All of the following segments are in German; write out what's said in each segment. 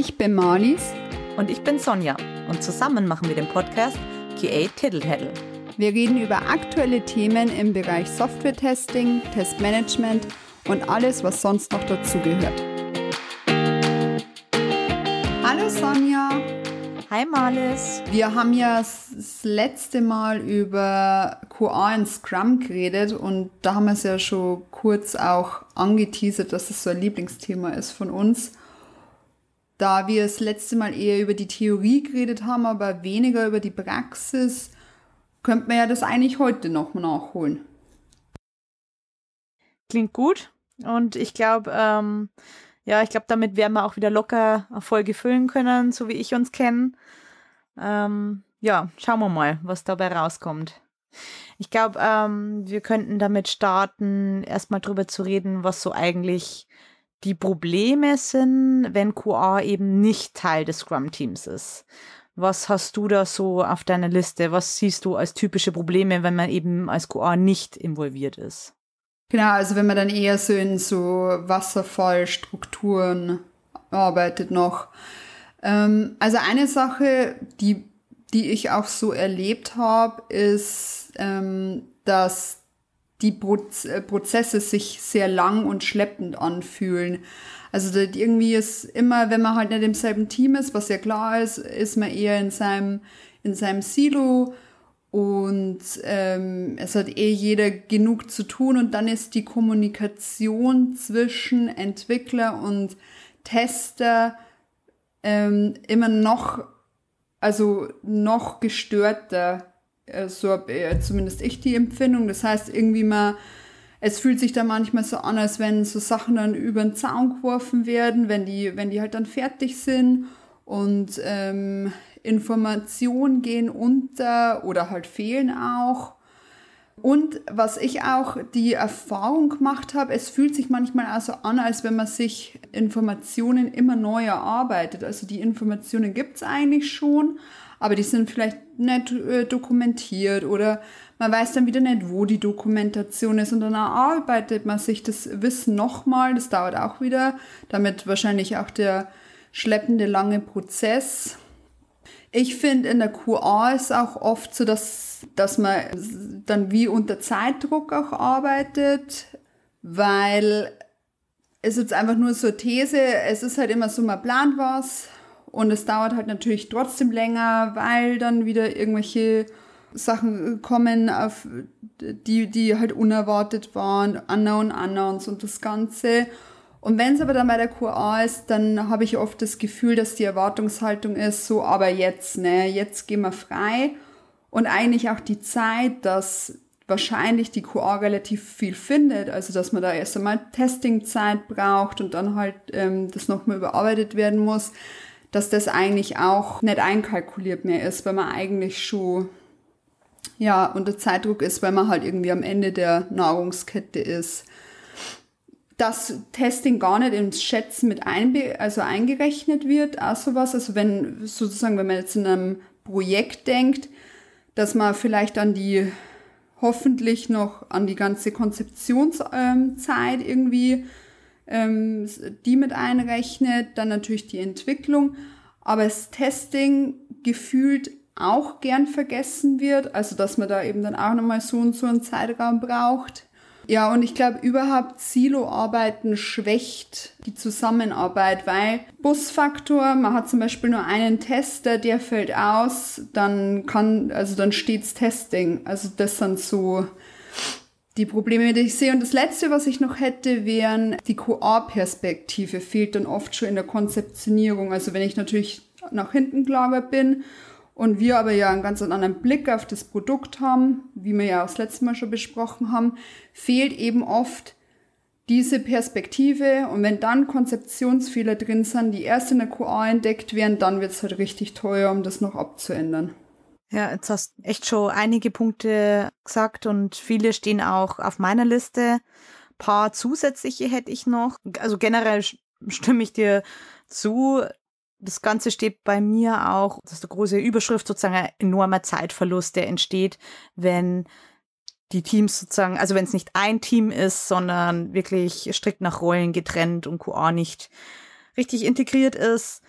Ich bin Marlies. Und ich bin Sonja. Und zusammen machen wir den Podcast QA Tiddle Wir reden über aktuelle Themen im Bereich Software-Testing, Testmanagement und alles, was sonst noch dazugehört. Hallo Sonja. Hi Marlies. Wir haben ja das letzte Mal über QA und Scrum geredet und da haben wir es ja schon kurz auch angeteasert, dass es so ein Lieblingsthema ist von uns. Da wir das letzte Mal eher über die Theorie geredet haben, aber weniger über die Praxis, könnte man ja das eigentlich heute noch mal nachholen. Klingt gut und ich glaube, ähm, ja, ich glaube, damit werden wir auch wieder locker Erfolge füllen können, so wie ich uns kenne. Ähm, ja, schauen wir mal, was dabei rauskommt. Ich glaube, ähm, wir könnten damit starten, erstmal drüber zu reden, was so eigentlich die Probleme sind, wenn QA eben nicht Teil des Scrum-Teams ist. Was hast du da so auf deiner Liste? Was siehst du als typische Probleme, wenn man eben als QA nicht involviert ist? Genau, also wenn man dann eher so in so Wasserfallstrukturen arbeitet noch. Ähm, also eine Sache, die, die ich auch so erlebt habe, ist, ähm, dass die äh, Prozesse sich sehr lang und schleppend anfühlen. Also irgendwie ist immer, wenn man halt nicht im selben Team ist, was ja klar ist, ist man eher in seinem, in seinem Silo und ähm, es hat eh jeder genug zu tun und dann ist die Kommunikation zwischen Entwickler und Tester ähm, immer noch, also noch gestörter. Äh, so habe äh, zumindest ich die Empfindung. Das heißt, irgendwie mal, es fühlt sich da manchmal so an, als wenn so Sachen dann über den Zaun geworfen werden, wenn die, wenn die halt dann fertig sind. Und ähm, Informationen gehen unter oder halt fehlen auch. Und was ich auch die Erfahrung gemacht habe, es fühlt sich manchmal auch so an, als wenn man sich Informationen immer neu erarbeitet. Also die Informationen gibt es eigentlich schon, aber die sind vielleicht nicht äh, dokumentiert oder man weiß dann wieder nicht, wo die Dokumentation ist. Und dann erarbeitet man sich das Wissen nochmal. Das dauert auch wieder, damit wahrscheinlich auch der schleppende lange Prozess. Ich finde, in der QA ist auch oft so, dass, dass man dann wie unter Zeitdruck auch arbeitet, weil es jetzt einfach nur so eine These, es ist halt immer so, man plant was und es dauert halt natürlich trotzdem länger, weil dann wieder irgendwelche Sachen kommen, auf die, die halt unerwartet waren, Unknown Unknowns und das Ganze. Und wenn es aber dann bei der QA ist, dann habe ich oft das Gefühl, dass die Erwartungshaltung ist, so, aber jetzt, ne, jetzt gehen wir frei. Und eigentlich auch die Zeit, dass wahrscheinlich die QA relativ viel findet, also dass man da erst einmal Testingzeit braucht und dann halt ähm, das nochmal überarbeitet werden muss, dass das eigentlich auch nicht einkalkuliert mehr ist, weil man eigentlich schon ja unter Zeitdruck ist, weil man halt irgendwie am Ende der Nahrungskette ist dass Testing gar nicht ins Schätzen mit einbe also eingerechnet wird, auch sowas. Also wenn sozusagen, wenn man jetzt in einem Projekt denkt, dass man vielleicht an die hoffentlich noch an die ganze Konzeptionszeit ähm, irgendwie ähm, die mit einrechnet, dann natürlich die Entwicklung, aber das Testing gefühlt auch gern vergessen wird, also dass man da eben dann auch nochmal so und so einen Zeitraum braucht. Ja, und ich glaube, überhaupt Silo-Arbeiten schwächt die Zusammenarbeit, weil Busfaktor, man hat zum Beispiel nur einen Tester, der fällt aus, dann kann, also dann steht's Testing. Also das sind so die Probleme, die ich sehe. Und das Letzte, was ich noch hätte, wären die QA-Perspektive fehlt dann oft schon in der Konzeptionierung. Also wenn ich natürlich nach hinten gelagert bin und wir aber ja einen ganz anderen Blick auf das Produkt haben, wie wir ja auch das letzte Mal schon besprochen haben, fehlt eben oft diese Perspektive und wenn dann Konzeptionsfehler drin sind, die erst in der QA entdeckt werden, dann wird es halt richtig teuer, um das noch abzuändern. Ja, jetzt hast echt schon einige Punkte gesagt und viele stehen auch auf meiner Liste. Ein paar zusätzliche hätte ich noch. Also generell stimme ich dir zu das Ganze steht bei mir auch, das ist eine große Überschrift, sozusagen ein enormer Zeitverlust, der entsteht, wenn die Teams sozusagen, also wenn es nicht ein Team ist, sondern wirklich strikt nach Rollen getrennt und QA nicht richtig integriert ist.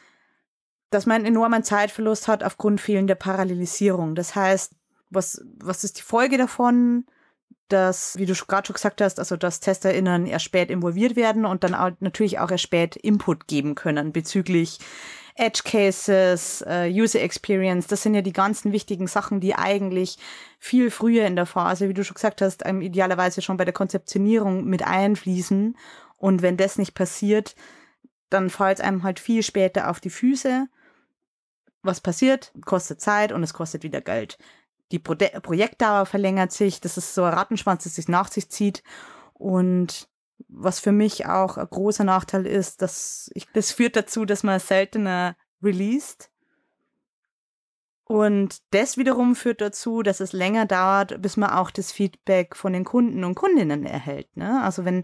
Dass man einen enormen Zeitverlust hat aufgrund fehlender Parallelisierung. Das heißt, was, was ist die Folge davon? Dass, wie du gerade schon gesagt hast, also dass TesterInnen erst spät involviert werden und dann auch, natürlich auch erst spät Input geben können bezüglich Edge Cases, uh, User Experience, das sind ja die ganzen wichtigen Sachen, die eigentlich viel früher in der Phase, wie du schon gesagt hast, idealerweise schon bei der Konzeptionierung mit einfließen. Und wenn das nicht passiert, dann fällt es einem halt viel später auf die Füße. Was passiert? Kostet Zeit und es kostet wieder Geld. Die Pro Projektdauer verlängert sich. Das ist so ein Rattenschwanz, das sich nach sich zieht. Und was für mich auch ein großer Nachteil ist, dass ich, das führt dazu, dass man seltener released. Und das wiederum führt dazu, dass es länger dauert, bis man auch das Feedback von den Kunden und Kundinnen erhält. Ne? Also wenn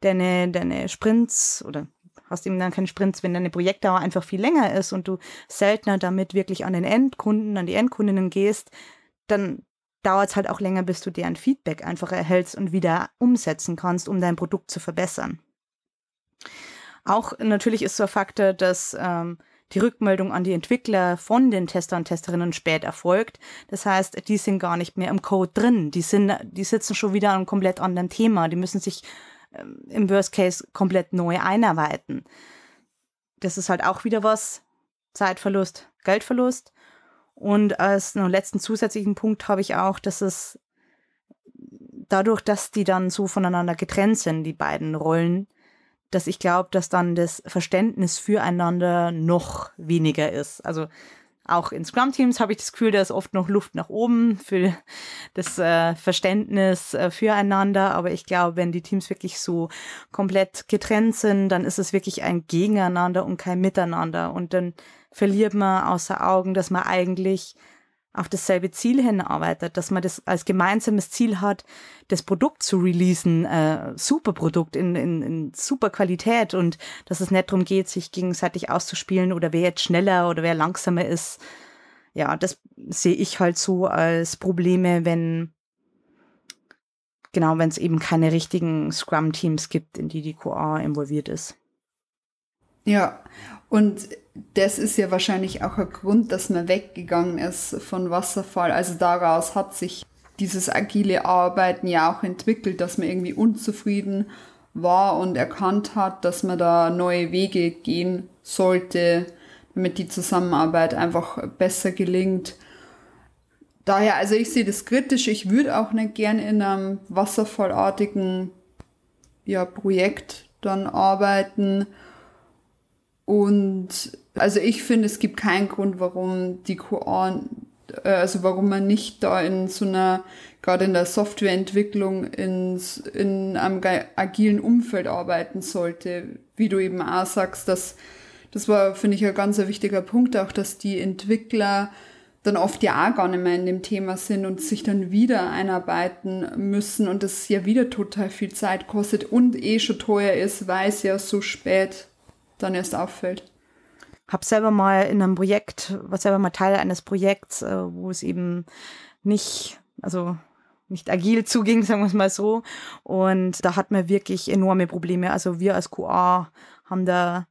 deine, deine Sprints oder hast eben dann keine Sprints, wenn deine Projektdauer einfach viel länger ist und du seltener damit wirklich an den Endkunden, an die Endkundinnen gehst, dann dauert es halt auch länger, bis du deren Feedback einfach erhältst und wieder umsetzen kannst, um dein Produkt zu verbessern. Auch natürlich ist so ein Faktor, dass ähm, die Rückmeldung an die Entwickler von den Tester und Testerinnen spät erfolgt. Das heißt, die sind gar nicht mehr im Code drin. Die sind, die sitzen schon wieder an einem komplett anderen Thema. Die müssen sich im Worst Case komplett neu einarbeiten. Das ist halt auch wieder was. Zeitverlust, Geldverlust. Und als letzten zusätzlichen Punkt habe ich auch, dass es dadurch, dass die dann so voneinander getrennt sind, die beiden Rollen, dass ich glaube, dass dann das Verständnis füreinander noch weniger ist. Also auch in Scrum-Teams habe ich das Gefühl, da ist oft noch Luft nach oben für das äh, Verständnis äh, füreinander. Aber ich glaube, wenn die Teams wirklich so komplett getrennt sind, dann ist es wirklich ein Gegeneinander und kein Miteinander. Und dann verliert man außer Augen, dass man eigentlich auf dasselbe Ziel hinarbeitet, dass man das als gemeinsames Ziel hat, das Produkt zu releasen, äh, super Produkt in, in, in super Qualität und dass es nicht darum geht, sich gegenseitig auszuspielen oder wer jetzt schneller oder wer langsamer ist. Ja, das sehe ich halt so als Probleme, wenn genau, wenn es eben keine richtigen Scrum-Teams gibt, in die die QA involviert ist. Ja, und das ist ja wahrscheinlich auch ein Grund, dass man weggegangen ist von Wasserfall. Also daraus hat sich dieses agile Arbeiten ja auch entwickelt, dass man irgendwie unzufrieden war und erkannt hat, dass man da neue Wege gehen sollte, damit die Zusammenarbeit einfach besser gelingt. Daher, also ich sehe das kritisch. Ich würde auch nicht gern in einem wasserfallartigen ja, Projekt dann arbeiten. Und also ich finde, es gibt keinen Grund, warum die QA, äh, also warum man nicht da in so einer, gerade in der Softwareentwicklung, ins, in einem agilen Umfeld arbeiten sollte. Wie du eben auch sagst, dass, das war, finde ich, ein ganz wichtiger Punkt auch, dass die Entwickler dann oft ja auch gar nicht mehr in dem Thema sind und sich dann wieder einarbeiten müssen und das ja wieder total viel Zeit kostet und eh schon teuer ist, weil es ja so spät dann erst auffällt. Hab selber mal in einem Projekt, war selber mal Teil eines Projekts, äh, wo es eben nicht, also nicht agil zuging, sagen wir es mal so. Und da hat man wirklich enorme Probleme. Also wir als QA haben da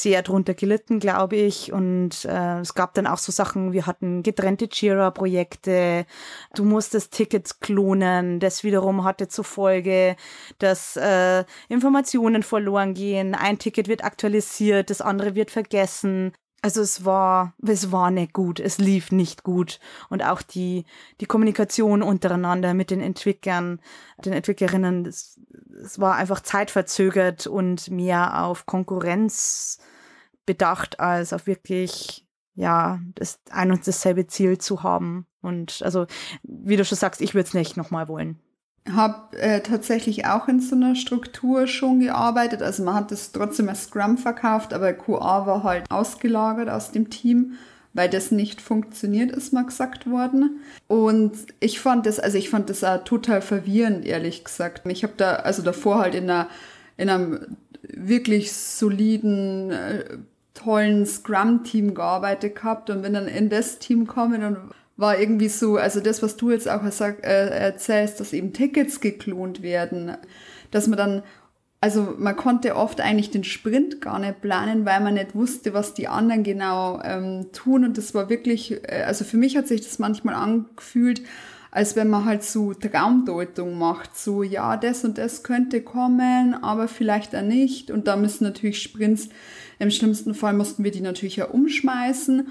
sehr drunter gelitten, glaube ich. Und äh, es gab dann auch so Sachen, wir hatten getrennte Jira-Projekte, du musstest Tickets klonen, das wiederum hatte zur Folge, dass äh, Informationen verloren gehen, ein Ticket wird aktualisiert, das andere wird vergessen. Also es war, es war nicht gut, es lief nicht gut. Und auch die, die Kommunikation untereinander mit den Entwicklern, den Entwicklerinnen, es, es war einfach zeitverzögert und mehr auf Konkurrenz bedacht, als auf wirklich, ja, das ein und dasselbe Ziel zu haben. Und also, wie du schon sagst, ich würde es nicht nochmal wollen habe äh, tatsächlich auch in so einer Struktur schon gearbeitet. Also man hat es trotzdem als Scrum verkauft, aber QA war halt ausgelagert aus dem Team, weil das nicht funktioniert, ist mal gesagt worden. Und ich fand das, also ich fand das auch total verwirrend, ehrlich gesagt. Ich habe da, also davor halt in einer, in einem wirklich soliden, äh, tollen Scrum-Team gearbeitet gehabt und bin dann in das Team gekommen und war irgendwie so, also das, was du jetzt auch sag, äh, erzählst, dass eben Tickets geklont werden, dass man dann, also man konnte oft eigentlich den Sprint gar nicht planen, weil man nicht wusste, was die anderen genau ähm, tun. Und das war wirklich, äh, also für mich hat sich das manchmal angefühlt, als wenn man halt so Traumdeutung macht, so ja, das und das könnte kommen, aber vielleicht auch nicht. Und da müssen natürlich Sprints, im schlimmsten Fall mussten wir die natürlich ja umschmeißen.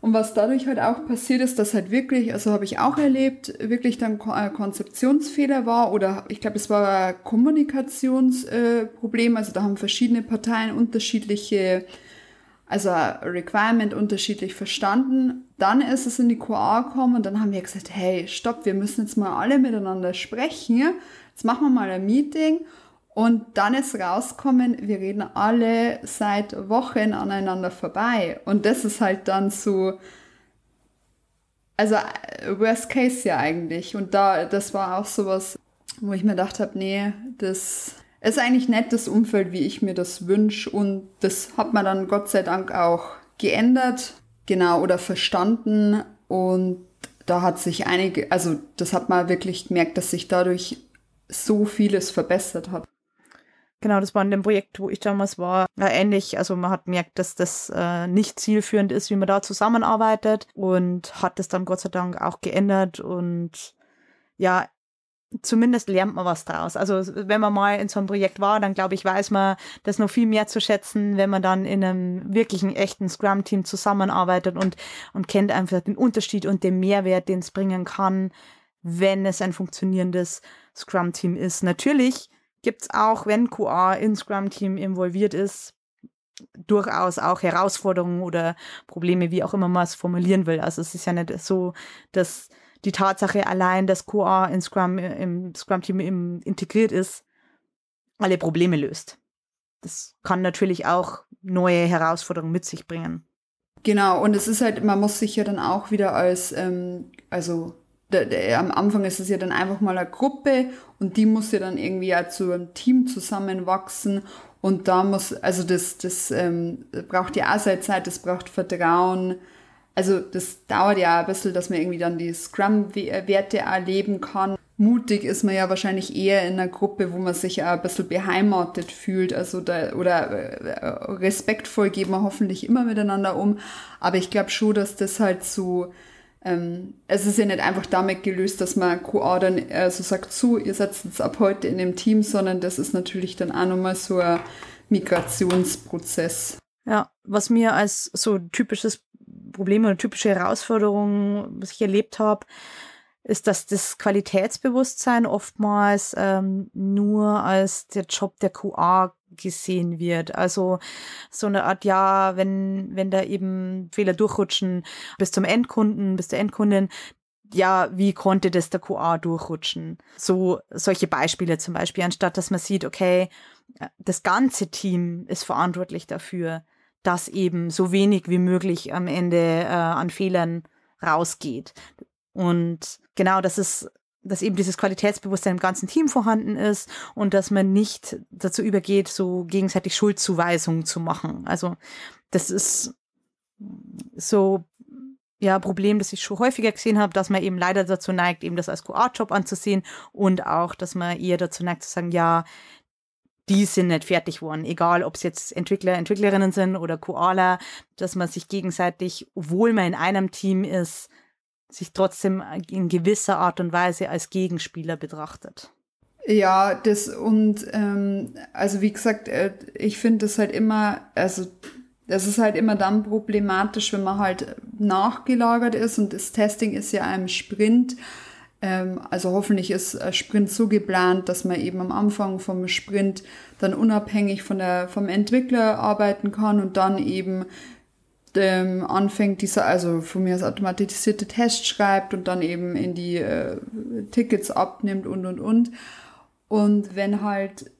Und was dadurch halt auch passiert ist, dass halt wirklich, also habe ich auch erlebt, wirklich dann äh, Konzeptionsfehler war oder ich glaube, es war ein Kommunikationsproblem. Also da haben verschiedene Parteien unterschiedliche, also Requirement unterschiedlich verstanden. Dann ist es in die QA gekommen und dann haben wir gesagt, hey, stopp, wir müssen jetzt mal alle miteinander sprechen. Jetzt machen wir mal ein Meeting und dann ist rauskommen, wir reden alle seit Wochen aneinander vorbei. Und das ist halt dann so, also Worst Case ja eigentlich. Und da, das war auch sowas, wo ich mir gedacht habe, nee, das ist eigentlich nicht das Umfeld, wie ich mir das wünsche. Und das hat man dann Gott sei Dank auch geändert, genau, oder verstanden. Und da hat sich einige, also das hat man wirklich gemerkt, dass sich dadurch so vieles verbessert hat. Genau, das war in dem Projekt, wo ich damals war, ähnlich. Also man hat gemerkt, dass das äh, nicht zielführend ist, wie man da zusammenarbeitet und hat das dann Gott sei Dank auch geändert und ja, zumindest lernt man was draus. Also wenn man mal in so einem Projekt war, dann glaube ich, weiß man das noch viel mehr zu schätzen, wenn man dann in einem wirklichen echten Scrum-Team zusammenarbeitet und, und kennt einfach den Unterschied und den Mehrwert, den es bringen kann, wenn es ein funktionierendes Scrum-Team ist. Natürlich gibt es auch, wenn QA in Scrum-Team involviert ist, durchaus auch Herausforderungen oder Probleme, wie auch immer man es formulieren will. Also es ist ja nicht so, dass die Tatsache allein, dass QA in Scrum, im Scrum-Team integriert ist, alle Probleme löst. Das kann natürlich auch neue Herausforderungen mit sich bringen. Genau, und es ist halt, man muss sich ja dann auch wieder als, ähm, also am Anfang ist es ja dann einfach mal eine Gruppe und die muss ja dann irgendwie ja zu einem Team zusammenwachsen und da muss, also das, das ähm, braucht ja auch seine Zeit, das braucht Vertrauen. Also das dauert ja ein bisschen, dass man irgendwie dann die Scrum-Werte erleben kann. Mutig ist man ja wahrscheinlich eher in einer Gruppe, wo man sich auch ein bisschen beheimatet fühlt. Also da, oder äh, respektvoll geht man hoffentlich immer miteinander um. Aber ich glaube schon, dass das halt so ähm, es ist ja nicht einfach damit gelöst, dass man QA dann äh, so sagt, so, ihr seid jetzt ab heute in dem Team, sondern das ist natürlich dann auch nochmal so ein Migrationsprozess. Ja, was mir als so typisches Problem oder typische Herausforderung, was ich erlebt habe, ist, dass das Qualitätsbewusstsein oftmals ähm, nur als der Job der QA gesehen wird. Also so eine Art, ja, wenn, wenn da eben Fehler durchrutschen bis zum Endkunden, bis zur Endkundin, ja, wie konnte das der QA durchrutschen? So, solche Beispiele zum Beispiel, anstatt dass man sieht, okay, das ganze Team ist verantwortlich dafür, dass eben so wenig wie möglich am Ende äh, an Fehlern rausgeht. Und genau, das ist dass eben dieses Qualitätsbewusstsein im ganzen Team vorhanden ist und dass man nicht dazu übergeht, so gegenseitig Schuldzuweisungen zu machen. Also das ist so ja Problem, das ich schon häufiger gesehen habe, dass man eben leider dazu neigt, eben das als QA-Job anzusehen und auch, dass man eher dazu neigt zu sagen, ja, die sind nicht fertig worden, egal ob es jetzt Entwickler, Entwicklerinnen sind oder QAler, dass man sich gegenseitig, obwohl man in einem Team ist, sich trotzdem in gewisser Art und Weise als Gegenspieler betrachtet. Ja, das und ähm, also wie gesagt, äh, ich finde das halt immer, also das ist halt immer dann problematisch, wenn man halt nachgelagert ist und das Testing ist ja ein Sprint. Ähm, also hoffentlich ist ein Sprint so geplant, dass man eben am Anfang vom Sprint dann unabhängig von der, vom Entwickler arbeiten kann und dann eben ähm, anfängt, dieser, also von mir aus automatisierte Tests schreibt und dann eben in die äh, Tickets abnimmt und und und. Und wenn halt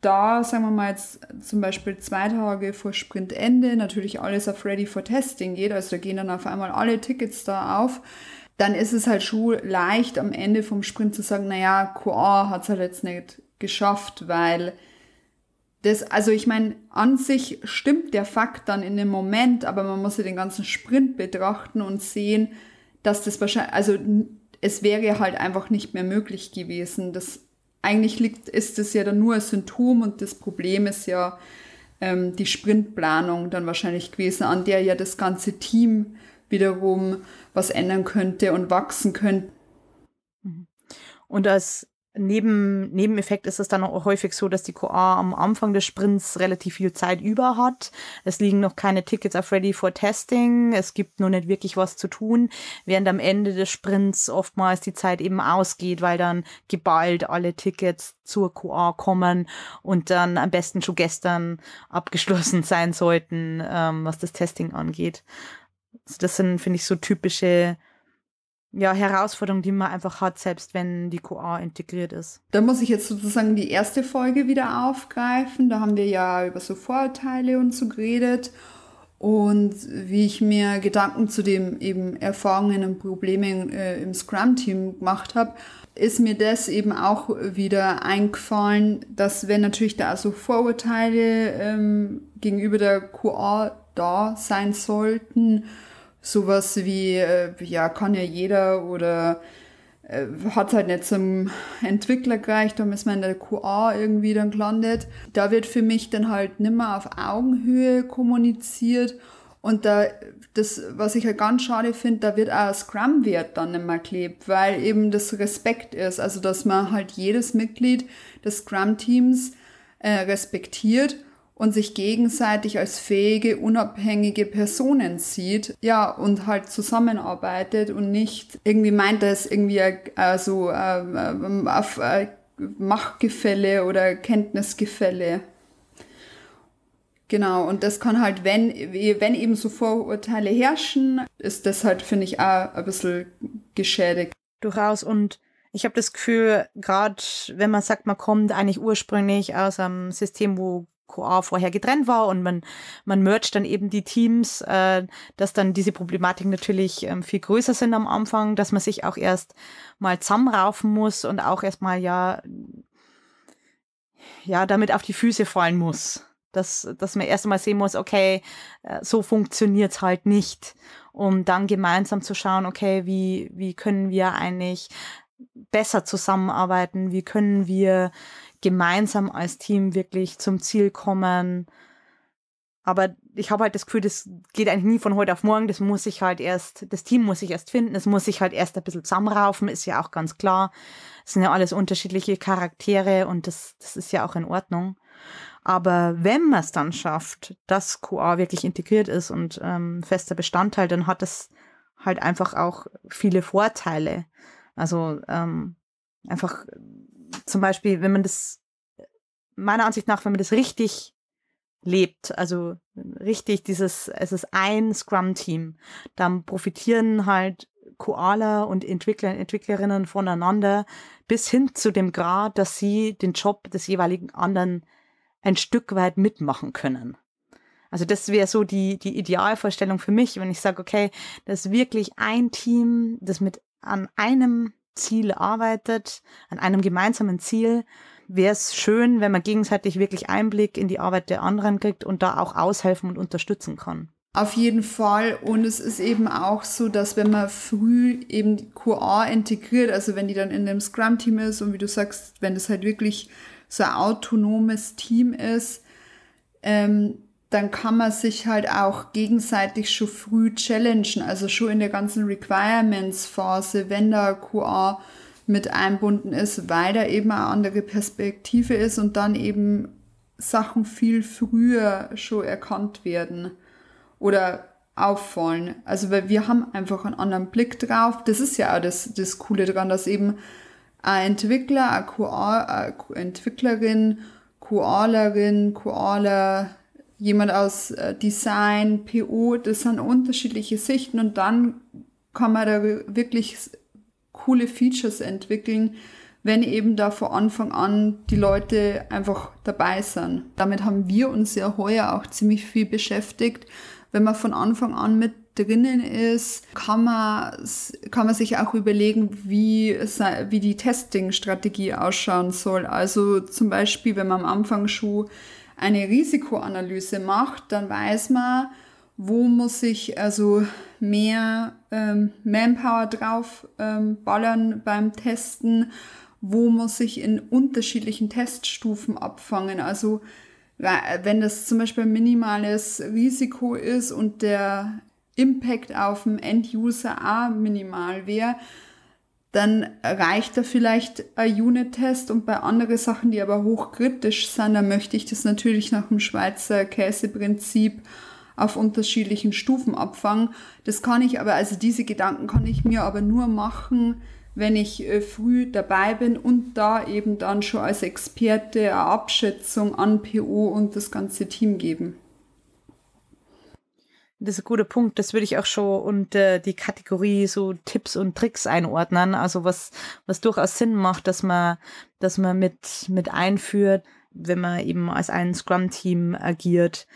da, sagen wir mal jetzt zum Beispiel zwei Tage vor Sprintende natürlich alles auf Ready for Testing geht, also da gehen dann auf einmal alle Tickets da auf, dann ist es halt schon leicht am Ende vom Sprint zu sagen, naja, QA hat es halt jetzt nicht geschafft, weil das, also ich meine, an sich stimmt der Fakt dann in dem Moment, aber man muss ja den ganzen Sprint betrachten und sehen, dass das wahrscheinlich, also es wäre halt einfach nicht mehr möglich gewesen. Das eigentlich liegt, ist es ja dann nur ein Symptom und das Problem ist ja ähm, die Sprintplanung dann wahrscheinlich gewesen, an der ja das ganze Team wiederum was ändern könnte und wachsen könnte. Mhm. Und als Neben, Nebeneffekt ist es dann auch häufig so, dass die QA am Anfang des Sprints relativ viel Zeit über hat. Es liegen noch keine Tickets auf Ready for Testing. Es gibt noch nicht wirklich was zu tun, während am Ende des Sprints oftmals die Zeit eben ausgeht, weil dann geballt alle Tickets zur QA kommen und dann am besten schon gestern abgeschlossen sein sollten, ähm, was das Testing angeht. Also das sind, finde ich, so typische ja, Herausforderung, die man einfach hat, selbst wenn die QA integriert ist. Da muss ich jetzt sozusagen die erste Folge wieder aufgreifen. Da haben wir ja über so Vorurteile und so geredet. Und wie ich mir Gedanken zu den eben Erfahrungen und Problemen äh, im Scrum-Team gemacht habe, ist mir das eben auch wieder eingefallen, dass wenn natürlich da also Vorurteile ähm, gegenüber der QA da sein sollten, sowas wie, äh, ja, kann ja jeder oder äh, hat halt nicht zum Entwickler gereicht, da ist man in der QA irgendwie dann gelandet. Da wird für mich dann halt nimmer auf Augenhöhe kommuniziert und da, das, was ich halt ganz schade finde, da wird auch Scrum-Wert dann mehr klebt, weil eben das Respekt ist, also dass man halt jedes Mitglied des Scrum-Teams äh, respektiert und sich gegenseitig als fähige, unabhängige Personen sieht, ja, und halt zusammenarbeitet und nicht irgendwie meint, dass irgendwie äh, so äh, auf äh, Machtgefälle oder Kenntnisgefälle. Genau, und das kann halt, wenn, wenn eben so Vorurteile herrschen, ist das halt, finde ich, auch ein bisschen geschädigt. Durchaus und ich habe das Gefühl, gerade wenn man sagt, man kommt eigentlich ursprünglich aus einem System, wo QA vorher getrennt war und man, man mercht dann eben die Teams, äh, dass dann diese Problematik natürlich ähm, viel größer sind am Anfang, dass man sich auch erst mal zusammenraufen muss und auch erstmal ja, ja, damit auf die Füße fallen muss. Dass, dass man erst einmal sehen muss, okay, äh, so funktioniert's halt nicht. Um dann gemeinsam zu schauen, okay, wie, wie können wir eigentlich besser zusammenarbeiten? Wie können wir gemeinsam als Team wirklich zum Ziel kommen. Aber ich habe halt das Gefühl, das geht eigentlich nie von heute auf morgen. Das muss sich halt erst, das Team muss sich erst finden. Es muss sich halt erst ein bisschen zusammenraufen, ist ja auch ganz klar. Es sind ja alles unterschiedliche Charaktere und das, das ist ja auch in Ordnung. Aber wenn man es dann schafft, dass QA wirklich integriert ist und ähm, fester Bestandteil, dann hat es halt einfach auch viele Vorteile. Also ähm, einfach zum Beispiel, wenn man das, meiner Ansicht nach, wenn man das richtig lebt, also richtig dieses, es ist ein Scrum-Team, dann profitieren halt Koala und Entwickler Entwicklerinnen voneinander bis hin zu dem Grad, dass sie den Job des jeweiligen anderen ein Stück weit mitmachen können. Also das wäre so die, die Idealvorstellung für mich, wenn ich sage, okay, das ist wirklich ein Team, das mit an einem Ziel arbeitet, an einem gemeinsamen Ziel, wäre es schön, wenn man gegenseitig wirklich Einblick in die Arbeit der anderen kriegt und da auch aushelfen und unterstützen kann. Auf jeden Fall. Und es ist eben auch so, dass wenn man früh eben die QA integriert, also wenn die dann in dem Scrum-Team ist und wie du sagst, wenn das halt wirklich so ein autonomes Team ist, ähm, dann kann man sich halt auch gegenseitig schon früh challengen, also schon in der ganzen Requirements-Phase, wenn da QA mit einbunden ist, weil da eben eine andere Perspektive ist und dann eben Sachen viel früher schon erkannt werden oder auffallen. Also weil wir haben einfach einen anderen Blick drauf. Das ist ja auch das, das Coole daran, dass eben ein Entwickler, eine, QA, eine Entwicklerin, Koalerin, Koaler, jemand aus äh, Design, PO, das sind unterschiedliche Sichten und dann kann man da wirklich coole Features entwickeln, wenn eben da von Anfang an die Leute einfach dabei sind. Damit haben wir uns ja heuer auch ziemlich viel beschäftigt. Wenn man von Anfang an mit drinnen ist, kann man, kann man sich auch überlegen, wie, wie die Testing-Strategie ausschauen soll. Also zum Beispiel, wenn man am Anfang schon eine Risikoanalyse macht, dann weiß man, wo muss ich also mehr ähm, Manpower drauf ähm, ballern beim Testen, wo muss ich in unterschiedlichen Teststufen abfangen. Also wenn das zum Beispiel ein minimales Risiko ist und der Impact auf den End-User auch minimal wäre, dann reicht da vielleicht ein Unit-Test und bei anderen Sachen, die aber hochkritisch sind, dann möchte ich das natürlich nach dem Schweizer Käseprinzip auf unterschiedlichen Stufen abfangen. Das kann ich aber, also diese Gedanken kann ich mir aber nur machen, wenn ich äh, früh dabei bin und da eben dann schon als Experte eine Abschätzung an PO und das ganze Team geben. Das ist ein guter Punkt. Das würde ich auch schon unter die Kategorie so Tipps und Tricks einordnen. Also was, was durchaus Sinn macht, dass man, dass man mit, mit einführt, wenn man eben als ein Scrum-Team agiert.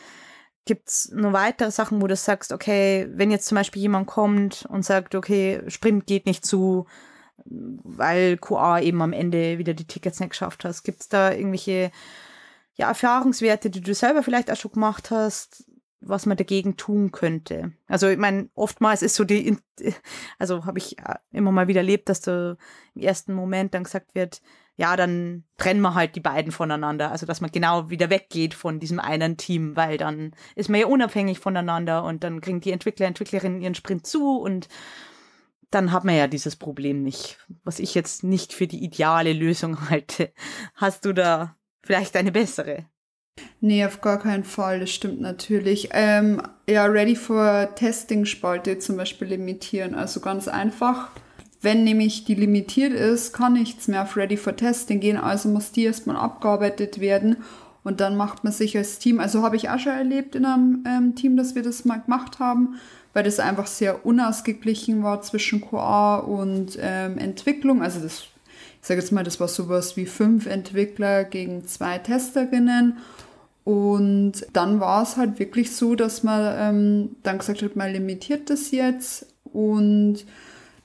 Gibt es noch weitere Sachen, wo du sagst, okay, wenn jetzt zum Beispiel jemand kommt und sagt, okay, Sprint geht nicht zu, weil QA eben am Ende wieder die Tickets nicht geschafft hast. Gibt es da irgendwelche ja, Erfahrungswerte, die du selber vielleicht auch schon gemacht hast, was man dagegen tun könnte? Also ich meine, oftmals ist so die, also habe ich immer mal wieder erlebt, dass da im ersten Moment dann gesagt wird, ja, dann trennen wir halt die beiden voneinander. Also dass man genau wieder weggeht von diesem einen Team, weil dann ist man ja unabhängig voneinander und dann kriegen die Entwickler, Entwicklerinnen ihren Sprint zu und dann hat man ja dieses Problem nicht, was ich jetzt nicht für die ideale Lösung halte. Hast du da vielleicht eine bessere? Nee, auf gar keinen Fall, das stimmt natürlich. Ähm, ja, Ready for Testing Spalte zum Beispiel limitieren, also ganz einfach. Wenn nämlich die limitiert ist, kann nichts mehr auf Ready for Testing gehen, also muss die erstmal abgearbeitet werden und dann macht man sich als Team, also habe ich auch schon erlebt in einem ähm, Team, dass wir das mal gemacht haben, weil das einfach sehr unausgeglichen war zwischen QA und ähm, Entwicklung. Also das, sage jetzt mal, das war sowas wie fünf Entwickler gegen zwei Testerinnen. Und dann war es halt wirklich so, dass man ähm, dann gesagt hat, man limitiert das jetzt und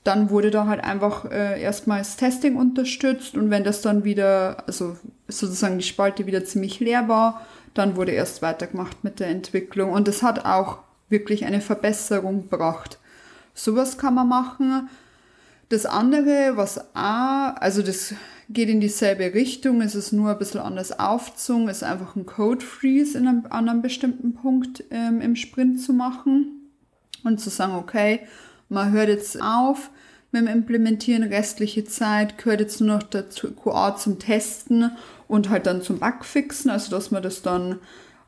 dann wurde da halt einfach äh, erstmal das Testing unterstützt und wenn das dann wieder, also sozusagen die Spalte wieder ziemlich leer war, dann wurde erst weitergemacht mit der Entwicklung und es hat auch wirklich eine Verbesserung gebracht. Sowas kann man machen. Das andere, was auch, also das geht in dieselbe Richtung, es ist nur ein bisschen anders aufgezogen, ist einfach ein Code Freeze in einem, an einem bestimmten Punkt ähm, im Sprint zu machen und zu sagen, okay, man hört jetzt auf mit dem Implementieren, restliche Zeit gehört jetzt nur noch der QA zum Testen und halt dann zum Bugfixen, also dass man das dann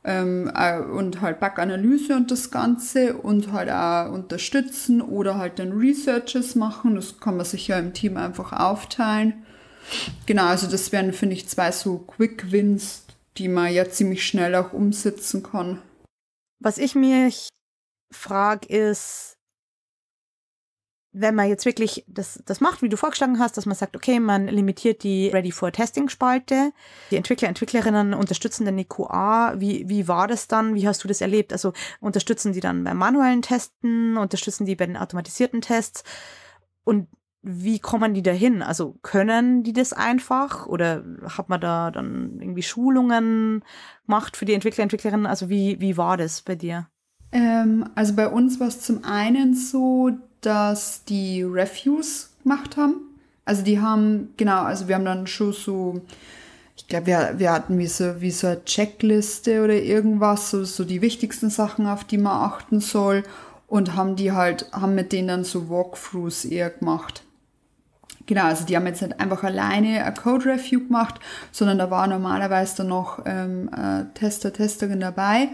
ähm, äh, und halt Bug-Analyse und das Ganze und halt auch unterstützen oder halt dann Researches machen. Das kann man sich ja im Team einfach aufteilen. Genau, also das wären, finde ich, zwei so Quick Wins, die man ja ziemlich schnell auch umsetzen kann. Was ich mich frage, ist, wenn man jetzt wirklich das, das macht, wie du vorgeschlagen hast, dass man sagt, okay, man limitiert die Ready for Testing Spalte, die Entwickler, Entwicklerinnen unterstützen den QA. Wie, wie war das dann? Wie hast du das erlebt? Also unterstützen die dann beim manuellen Testen, unterstützen die bei den automatisierten Tests? Und wie kommen die dahin? Also können die das einfach oder hat man da dann irgendwie Schulungen gemacht für die Entwickler, Entwicklerinnen? Also wie, wie war das bei dir? Ähm, also bei uns war es zum einen so, dass die Refuse gemacht haben. Also die haben, genau, also wir haben dann schon so, ich glaube, wir, wir hatten wie so, wie so eine Checkliste oder irgendwas, so, so die wichtigsten Sachen, auf die man achten soll und haben die halt, haben mit denen dann so Walkthroughs eher gemacht. Genau, also die haben jetzt nicht einfach alleine ein Code Review gemacht, sondern da war normalerweise dann noch ähm, Tester, Testerin dabei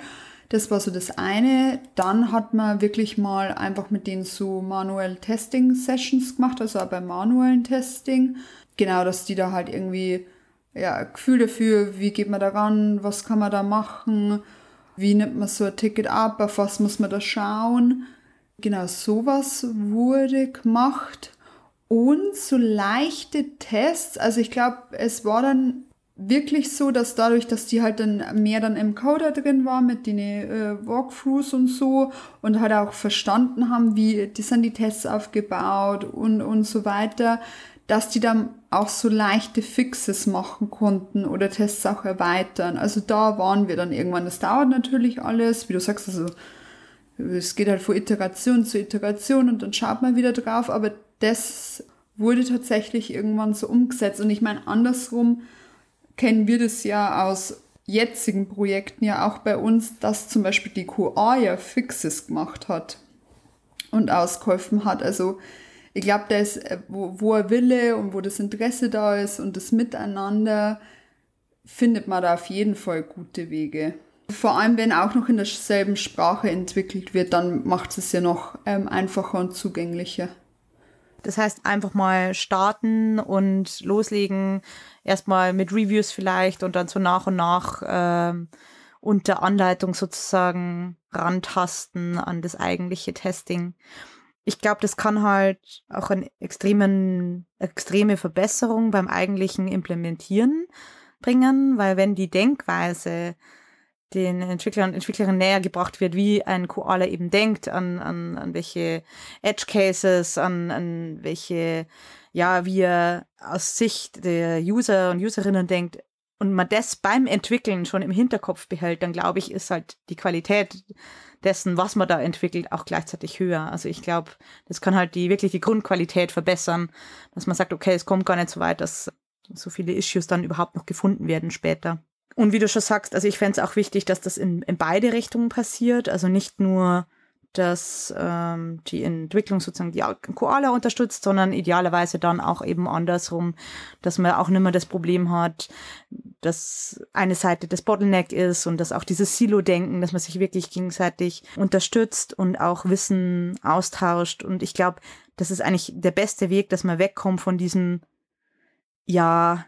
das war so das eine. Dann hat man wirklich mal einfach mit denen so manuell Testing Sessions gemacht, also auch beim manuellen Testing. Genau, dass die da halt irgendwie ja, Gefühl dafür, wie geht man da ran, was kann man da machen, wie nimmt man so ein Ticket ab, auf was muss man da schauen. Genau, sowas wurde gemacht. Und so leichte Tests, also ich glaube, es war dann wirklich so, dass dadurch, dass die halt dann mehr dann im Coder drin war mit den äh, Walkthroughs und so und halt auch verstanden haben, wie die sind die Tests aufgebaut und, und so weiter, dass die dann auch so leichte Fixes machen konnten oder Tests auch erweitern. Also da waren wir dann irgendwann. Das dauert natürlich alles, wie du sagst, also es geht halt von Iteration zu Iteration und dann schaut man wieder drauf, aber das wurde tatsächlich irgendwann so umgesetzt. Und ich meine, andersrum kennen wir das ja aus jetzigen Projekten ja auch bei uns, dass zum Beispiel die QA ja Fixes gemacht hat und ausgeholfen hat. Also ich glaube, wo, wo er Wille und wo das Interesse da ist und das Miteinander, findet man da auf jeden Fall gute Wege. Vor allem, wenn auch noch in derselben Sprache entwickelt wird, dann macht es ja noch ähm, einfacher und zugänglicher. Das heißt, einfach mal starten und loslegen, erstmal mit Reviews vielleicht und dann so nach und nach ähm, unter Anleitung sozusagen rantasten an das eigentliche Testing. Ich glaube, das kann halt auch eine extremen, extreme Verbesserung beim eigentlichen Implementieren bringen, weil wenn die Denkweise den Entwicklern und Entwicklerinnen näher gebracht wird, wie ein Koala eben denkt, an, an, an welche Edge Cases, an, an welche, ja, wie er aus Sicht der User und Userinnen denkt und man das beim Entwickeln schon im Hinterkopf behält, dann glaube ich, ist halt die Qualität dessen, was man da entwickelt, auch gleichzeitig höher. Also ich glaube, das kann halt die wirklich die Grundqualität verbessern, dass man sagt, okay, es kommt gar nicht so weit, dass so viele Issues dann überhaupt noch gefunden werden später. Und wie du schon sagst, also ich fände es auch wichtig, dass das in, in beide Richtungen passiert. Also nicht nur, dass ähm, die Entwicklung sozusagen die Koala unterstützt, sondern idealerweise dann auch eben andersrum, dass man auch nicht mehr das Problem hat, dass eine Seite das Bottleneck ist und dass auch dieses Silo-Denken, dass man sich wirklich gegenseitig unterstützt und auch Wissen austauscht. Und ich glaube, das ist eigentlich der beste Weg, dass man wegkommt von diesem, ja,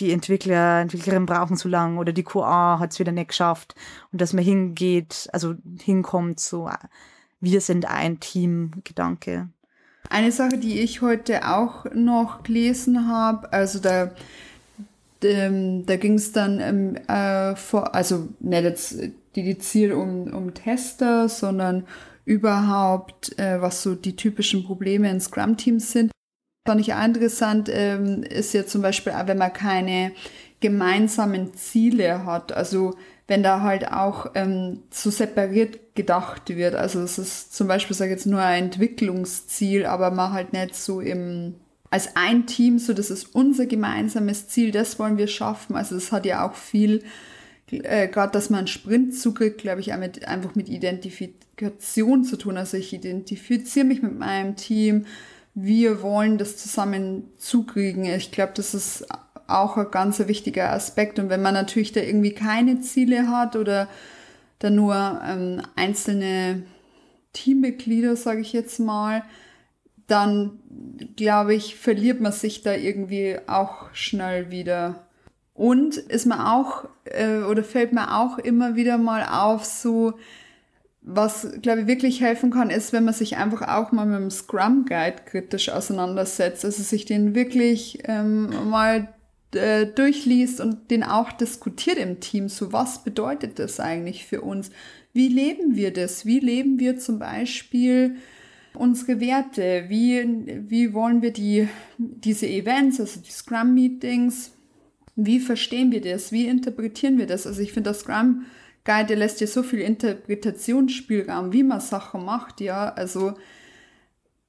die Entwickler, Entwicklerinnen brauchen zu lang oder die QA hat es wieder nicht geschafft und dass man hingeht, also hinkommt so, wir sind ein Team Gedanke. Eine Sache, die ich heute auch noch gelesen habe, also da, ähm, da ging es dann ähm, äh, vor, also nicht jetzt dediziert um, um Tester, sondern überhaupt, äh, was so die typischen Probleme in Scrum-Teams sind. Auch interessant, ähm, ist ja zum Beispiel auch, wenn man keine gemeinsamen Ziele hat. Also wenn da halt auch ähm, so separiert gedacht wird. Also es ist zum Beispiel, sage ich jetzt nur ein Entwicklungsziel, aber man halt nicht so im als ein Team, so das ist unser gemeinsames Ziel, das wollen wir schaffen. Also das hat ja auch viel, äh, gerade dass man einen Sprint zukriegt, glaube ich, auch mit, einfach mit Identifikation zu tun. Also ich identifiziere mich mit meinem Team, wir wollen das zusammen zukriegen. Ich glaube, das ist auch ein ganz wichtiger Aspekt. Und wenn man natürlich da irgendwie keine Ziele hat oder da nur ähm, einzelne Teammitglieder, sage ich jetzt mal, dann glaube ich, verliert man sich da irgendwie auch schnell wieder. Und ist man auch, äh, oder fällt mir auch immer wieder mal auf, so, was, glaube ich, wirklich helfen kann, ist, wenn man sich einfach auch mal mit dem Scrum Guide kritisch auseinandersetzt, also sich den wirklich ähm, mal äh, durchliest und den auch diskutiert im Team. So, was bedeutet das eigentlich für uns? Wie leben wir das? Wie leben wir zum Beispiel unsere Werte? Wie, wie wollen wir die, diese Events, also die Scrum Meetings, wie verstehen wir das? Wie interpretieren wir das? Also ich finde, das Scrum Guide, der lässt dir so viel Interpretationsspielraum, wie man Sachen macht, ja. Also,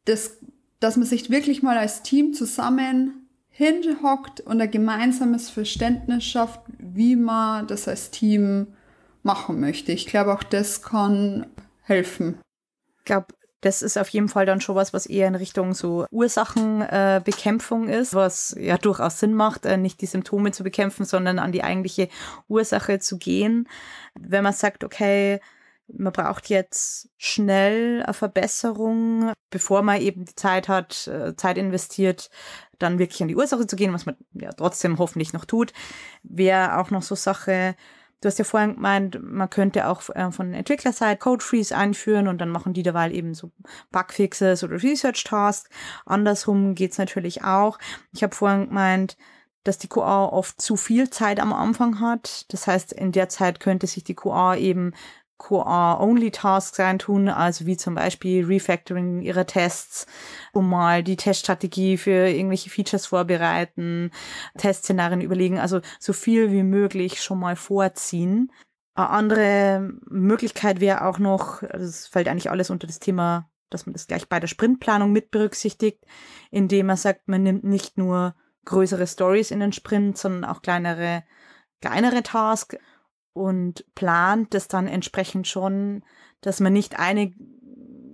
das, dass man sich wirklich mal als Team zusammen hinhockt und ein gemeinsames Verständnis schafft, wie man das als Team machen möchte. Ich glaube, auch das kann helfen. Ich glaube, das ist auf jeden Fall dann schon was, was eher in Richtung so Ursachenbekämpfung äh, ist, was ja durchaus Sinn macht, äh, nicht die Symptome zu bekämpfen, sondern an die eigentliche Ursache zu gehen. Wenn man sagt, okay, man braucht jetzt schnell eine Verbesserung, bevor man eben die Zeit hat, äh, Zeit investiert, dann wirklich an die Ursache zu gehen, was man ja trotzdem hoffentlich noch tut, wäre auch noch so Sache, Du hast ja vorhin gemeint, man könnte auch äh, von Entwicklerseite Code Freeze einführen und dann machen die derweil eben so Bugfixes oder Research Tasks. Andersrum geht's natürlich auch. Ich habe vorhin gemeint, dass die QA oft zu viel Zeit am Anfang hat. Das heißt, in der Zeit könnte sich die QA eben QA-Only-Tasks reintun, also wie zum Beispiel Refactoring ihrer Tests, um mal die Teststrategie für irgendwelche Features vorbereiten, Testszenarien überlegen, also so viel wie möglich schon mal vorziehen. Eine andere Möglichkeit wäre auch noch, es fällt eigentlich alles unter das Thema dass man das gleich bei der Sprintplanung mit berücksichtigt, indem man sagt, man nimmt nicht nur größere Stories in den Sprint, sondern auch kleinere, kleinere Tasks und plant das dann entsprechend schon, dass man nicht eine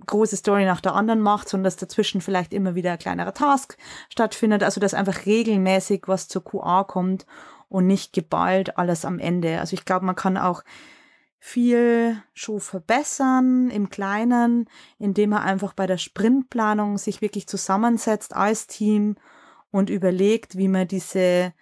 große Story nach der anderen macht, sondern dass dazwischen vielleicht immer wieder ein kleinerer Task stattfindet. Also dass einfach regelmäßig was zur QA kommt und nicht geballt alles am Ende. Also ich glaube, man kann auch viel schon verbessern im Kleinen, indem man einfach bei der Sprintplanung sich wirklich zusammensetzt als Team und überlegt, wie man diese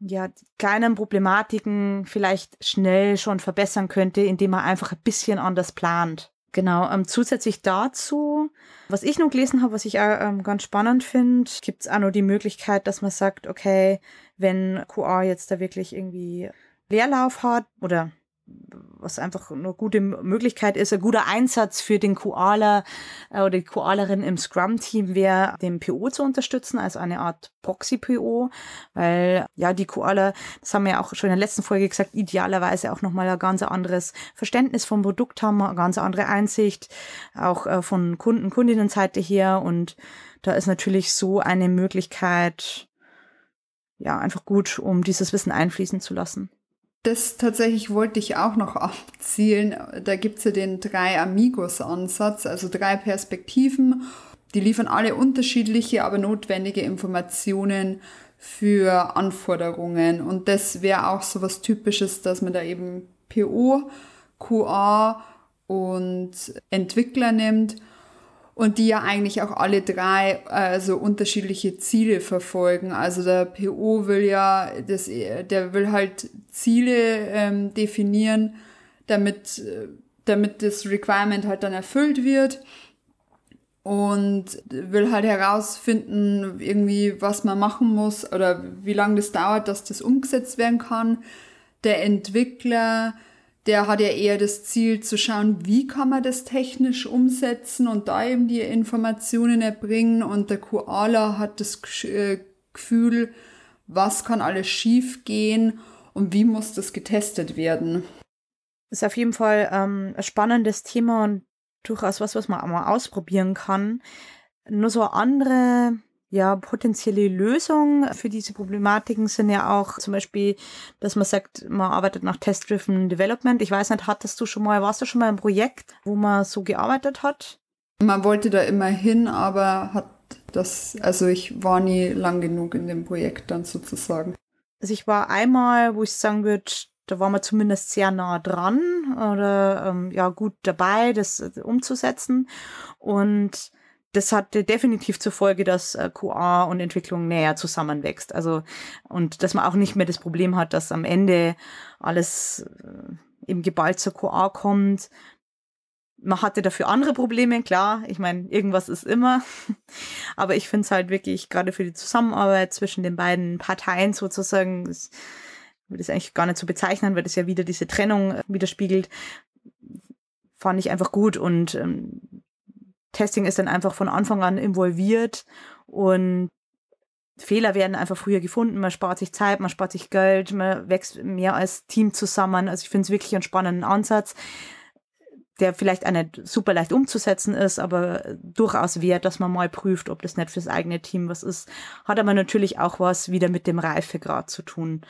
ja, kleinen Problematiken vielleicht schnell schon verbessern könnte, indem man einfach ein bisschen anders plant. Genau, ähm, zusätzlich dazu, was ich noch gelesen habe, was ich ähm, ganz spannend finde, gibt es auch noch die Möglichkeit, dass man sagt, okay, wenn QA jetzt da wirklich irgendwie Leerlauf hat oder was einfach eine gute Möglichkeit ist, ein guter Einsatz für den Koala äh, oder die Koalerin im Scrum-Team wäre, den PO zu unterstützen, also eine Art Proxy-PO, weil ja die Koala, das haben wir ja auch schon in der letzten Folge gesagt, idealerweise auch nochmal ein ganz anderes Verständnis vom Produkt haben, eine ganz andere Einsicht, auch äh, von Kunden, Kundinnenseite her. Und da ist natürlich so eine Möglichkeit, ja, einfach gut, um dieses Wissen einfließen zu lassen. Das tatsächlich wollte ich auch noch abzielen. Da gibt es ja den drei Amigos-Ansatz, also drei Perspektiven. Die liefern alle unterschiedliche, aber notwendige Informationen für Anforderungen. Und das wäre auch so was Typisches, dass man da eben PO, QA und Entwickler nimmt und die ja eigentlich auch alle drei also unterschiedliche Ziele verfolgen. Also der PO will ja, das, der will halt Ziele ähm, definieren, damit, damit das Requirement halt dann erfüllt wird und will halt herausfinden, irgendwie, was man machen muss oder wie lange das dauert, dass das umgesetzt werden kann. Der Entwickler der hat ja eher das Ziel zu schauen, wie kann man das technisch umsetzen und da eben die Informationen erbringen. Und der Koala hat das äh, Gefühl, was kann alles schief gehen und wie muss das getestet werden. Das ist auf jeden Fall ähm, ein spannendes Thema und durchaus was, was man auch mal ausprobieren kann. Nur so andere ja, potenzielle Lösungen für diese Problematiken sind ja auch zum Beispiel, dass man sagt, man arbeitet nach Test-Driven Development. Ich weiß nicht, hattest du schon mal, warst du schon mal im Projekt, wo man so gearbeitet hat? Man wollte da immer hin, aber hat das, also ich war nie lang genug in dem Projekt dann sozusagen. Also ich war einmal, wo ich sagen würde, da war man zumindest sehr nah dran oder ähm, ja gut dabei, das umzusetzen. Und das hatte definitiv zur Folge, dass äh, QA und Entwicklung näher zusammenwächst. Also, und dass man auch nicht mehr das Problem hat, dass am Ende alles äh, eben geballt zur QA kommt. Man hatte dafür andere Probleme, klar. Ich meine, irgendwas ist immer. Aber ich finde es halt wirklich, gerade für die Zusammenarbeit zwischen den beiden Parteien sozusagen, das würde es eigentlich gar nicht so bezeichnen, weil das ja wieder diese Trennung äh, widerspiegelt, fand ich einfach gut und ähm, Testing ist dann einfach von Anfang an involviert und Fehler werden einfach früher gefunden, man spart sich Zeit, man spart sich Geld, man wächst mehr als Team zusammen. Also ich finde es wirklich einen spannenden Ansatz, der vielleicht nicht super leicht umzusetzen ist, aber durchaus wert, dass man mal prüft, ob das nicht fürs eigene Team was ist. Hat aber natürlich auch was wieder mit dem Reifegrad zu tun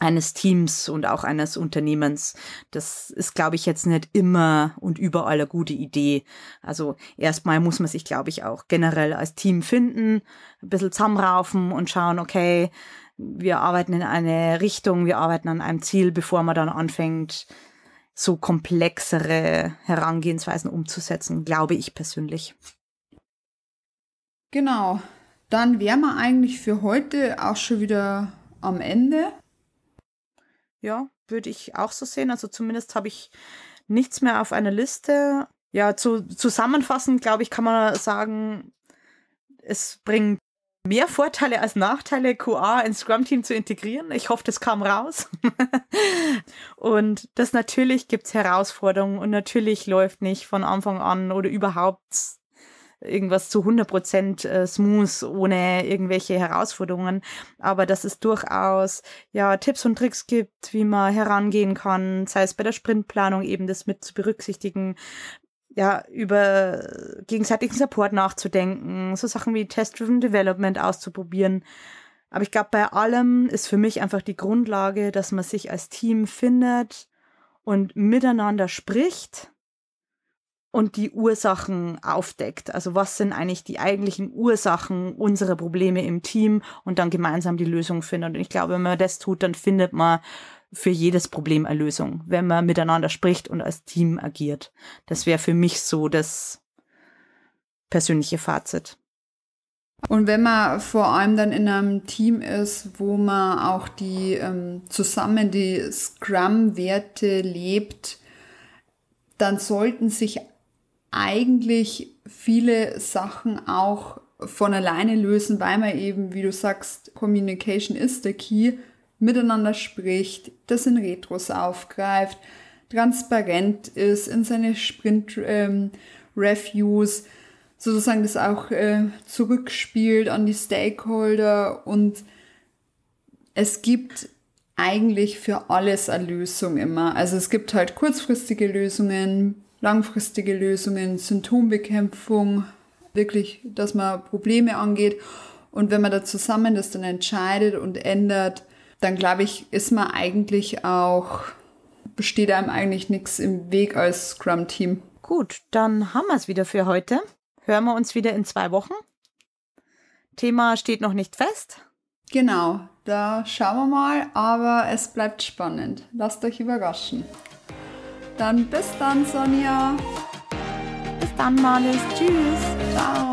eines Teams und auch eines Unternehmens. Das ist, glaube ich, jetzt nicht immer und überall eine gute Idee. Also erstmal muss man sich, glaube ich, auch generell als Team finden, ein bisschen zusammenraufen und schauen, okay, wir arbeiten in eine Richtung, wir arbeiten an einem Ziel, bevor man dann anfängt, so komplexere Herangehensweisen umzusetzen, glaube ich persönlich. Genau. Dann wären wir eigentlich für heute auch schon wieder am Ende. Ja, würde ich auch so sehen. Also zumindest habe ich nichts mehr auf einer Liste. Ja, zu, zusammenfassend, glaube ich, kann man sagen, es bringt mehr Vorteile als Nachteile, QA ins Scrum-Team zu integrieren. Ich hoffe, das kam raus. und das natürlich gibt es Herausforderungen und natürlich läuft nicht von Anfang an oder überhaupt irgendwas zu 100% äh, smooth, ohne irgendwelche Herausforderungen. Aber dass es durchaus ja Tipps und Tricks gibt, wie man herangehen kann, sei es bei der Sprintplanung eben das mit zu berücksichtigen, ja, über gegenseitigen Support nachzudenken, so Sachen wie Test-Driven Development auszuprobieren. Aber ich glaube, bei allem ist für mich einfach die Grundlage, dass man sich als Team findet und miteinander spricht und die Ursachen aufdeckt. Also was sind eigentlich die eigentlichen Ursachen unserer Probleme im Team und dann gemeinsam die Lösung findet. Und ich glaube, wenn man das tut, dann findet man für jedes Problem eine Lösung, wenn man miteinander spricht und als Team agiert. Das wäre für mich so das persönliche Fazit. Und wenn man vor allem dann in einem Team ist, wo man auch die ähm, zusammen die Scrum-Werte lebt, dann sollten sich eigentlich viele Sachen auch von alleine lösen, weil man eben, wie du sagst, Communication ist der Key, miteinander spricht, das in Retros aufgreift, transparent ist in seine Sprint-Reviews, ähm, sozusagen das auch äh, zurückspielt an die Stakeholder und es gibt eigentlich für alles eine Lösung immer. Also es gibt halt kurzfristige Lösungen, langfristige Lösungen, Symptombekämpfung, wirklich, dass man Probleme angeht. Und wenn man da zusammen das dann entscheidet und ändert, dann glaube ich, ist man eigentlich auch, besteht einem eigentlich nichts im Weg als Scrum-Team. Gut, dann haben wir es wieder für heute. Hören wir uns wieder in zwei Wochen. Thema steht noch nicht fest. Genau, da schauen wir mal, aber es bleibt spannend. Lasst euch überraschen. Dann bis dann, Sonja. Bis dann, Marlies. Tschüss. Ciao.